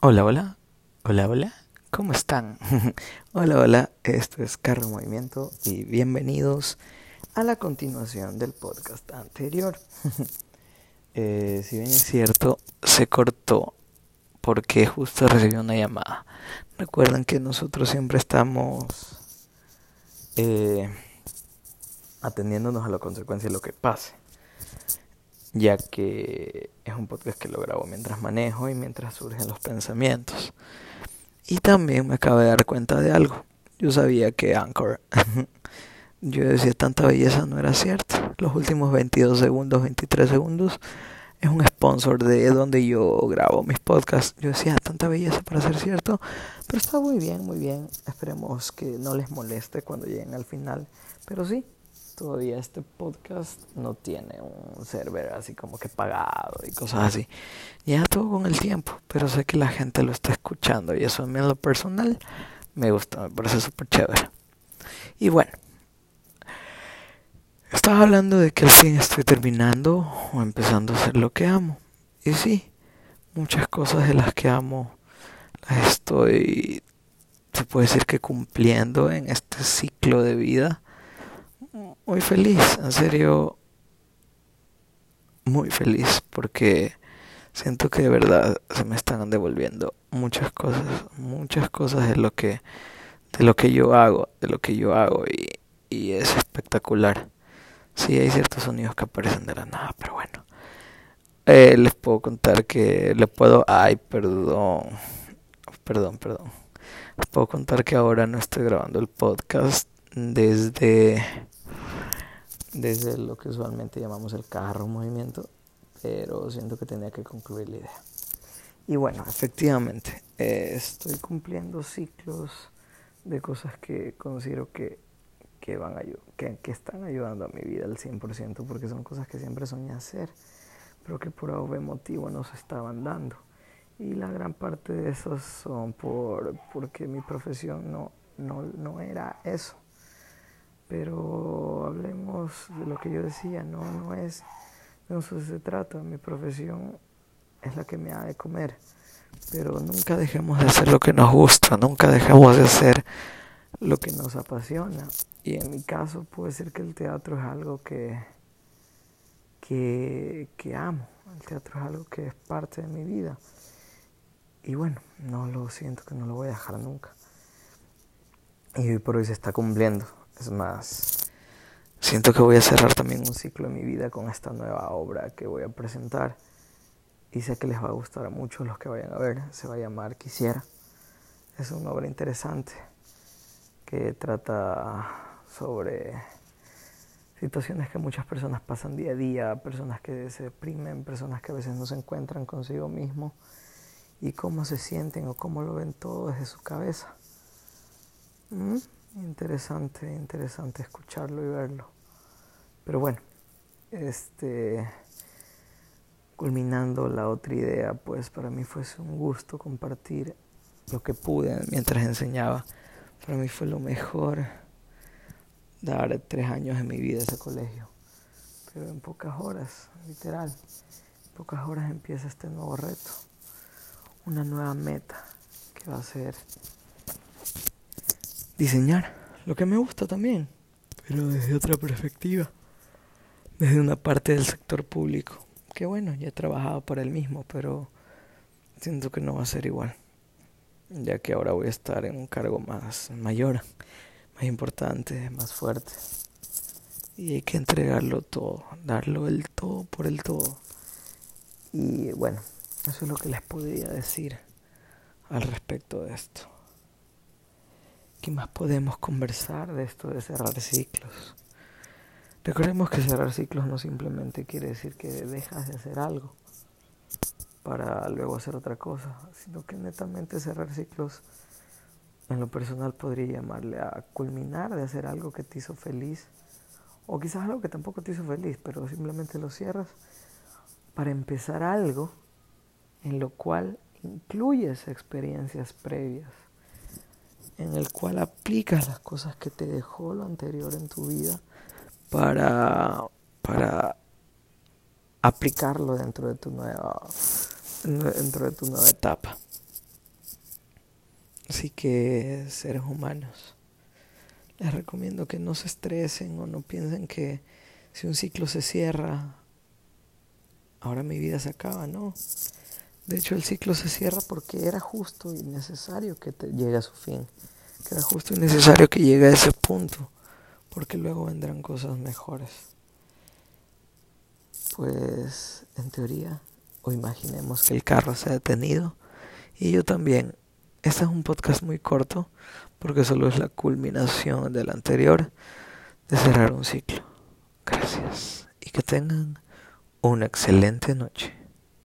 Hola, hola, hola, hola, ¿cómo están? hola, hola, esto es Carro Movimiento y bienvenidos a la continuación del podcast anterior. eh, si bien es cierto, se cortó porque justo recibí una llamada. Recuerden que nosotros siempre estamos eh, atendiéndonos a la consecuencia de lo que pase ya que es un podcast que lo grabo mientras manejo y mientras surgen los pensamientos. Y también me acabo de dar cuenta de algo. Yo sabía que Anchor, yo decía tanta belleza no era cierto. Los últimos 22 segundos, 23 segundos, es un sponsor de donde yo grabo mis podcasts. Yo decía tanta belleza para ser cierto, pero está muy bien, muy bien. Esperemos que no les moleste cuando lleguen al final. Pero sí, todavía este podcast no tiene un server así como que pagado y cosas así. Ya todo con el tiempo, pero sé que la gente lo está escuchando y eso a mí en lo personal me gusta, me parece súper chévere. Y bueno, estaba hablando de que al fin estoy terminando o empezando a hacer lo que amo. Y sí, muchas cosas de las que amo las estoy, se puede decir que cumpliendo en este ciclo de vida muy feliz, en serio, muy feliz porque siento que de verdad se me están devolviendo muchas cosas, muchas cosas de lo que de lo que yo hago, de lo que yo hago y, y es espectacular. Sí, hay ciertos sonidos que aparecen de la nada, pero bueno. Eh, les puedo contar que le puedo, ay, perdón, perdón, perdón. Les puedo contar que ahora no estoy grabando el podcast desde desde lo que usualmente llamamos el carro movimiento, pero siento que tenía que concluir la idea. Y bueno, efectivamente, eh, estoy cumpliendo ciclos de cosas que considero que, que, van a, que, que están ayudando a mi vida al 100%, porque son cosas que siempre soñé hacer, pero que por algún motivo no se estaban dando. Y la gran parte de esos son por, porque mi profesión no, no, no era eso. Pero hablemos de lo que yo decía, no, no es, de eso se trata, mi profesión es la que me ha de comer, pero nunca dejemos de hacer lo que nos gusta, nunca dejemos de hacer lo que nos apasiona. Y en mi caso puede ser que el teatro es algo que, que, que amo, el teatro es algo que es parte de mi vida. Y bueno, no lo siento que no lo voy a dejar nunca. Y hoy por hoy se está cumpliendo. Es más, siento que voy a cerrar también un ciclo en mi vida con esta nueva obra que voy a presentar. Y sé que les va a gustar a muchos los que vayan a ver. Se va a llamar Quisiera. Es una obra interesante que trata sobre situaciones que muchas personas pasan día a día, personas que se deprimen, personas que a veces no se encuentran consigo mismo y cómo se sienten o cómo lo ven todo desde su cabeza. ¿Mm? Interesante, interesante escucharlo y verlo. Pero bueno, este culminando la otra idea, pues para mí fue un gusto compartir lo que pude mientras enseñaba. Para mí fue lo mejor dar tres años de mi vida a ese colegio. Pero en pocas horas, literal, en pocas horas empieza este nuevo reto, una nueva meta que va a ser diseñar lo que me gusta también, pero desde otra perspectiva, desde una parte del sector público, que bueno, ya he trabajado por el mismo, pero siento que no va a ser igual, ya que ahora voy a estar en un cargo más mayor, más importante, más fuerte. Y hay que entregarlo todo, darlo el todo por el todo. Y bueno, eso es lo que les podría decir al respecto de esto. ¿Qué más podemos conversar de esto de cerrar ciclos? Recordemos que cerrar ciclos no simplemente quiere decir que dejas de hacer algo para luego hacer otra cosa, sino que netamente cerrar ciclos en lo personal podría llamarle a culminar de hacer algo que te hizo feliz o quizás algo que tampoco te hizo feliz, pero simplemente lo cierras para empezar algo en lo cual incluyes experiencias previas en el cual aplicas las cosas que te dejó lo anterior en tu vida para, para aplicarlo dentro de tu nueva dentro de tu nueva etapa. Así que seres humanos, les recomiendo que no se estresen o no piensen que si un ciclo se cierra, ahora mi vida se acaba, no. De hecho, el ciclo se cierra porque era justo y necesario que te llegue a su fin, que era justo y necesario que llegue a ese punto, porque luego vendrán cosas mejores. Pues, en teoría, o imaginemos que el carro se ha detenido y yo también. Este es un podcast muy corto porque solo es la culminación del anterior de cerrar un ciclo. Gracias y que tengan una excelente noche.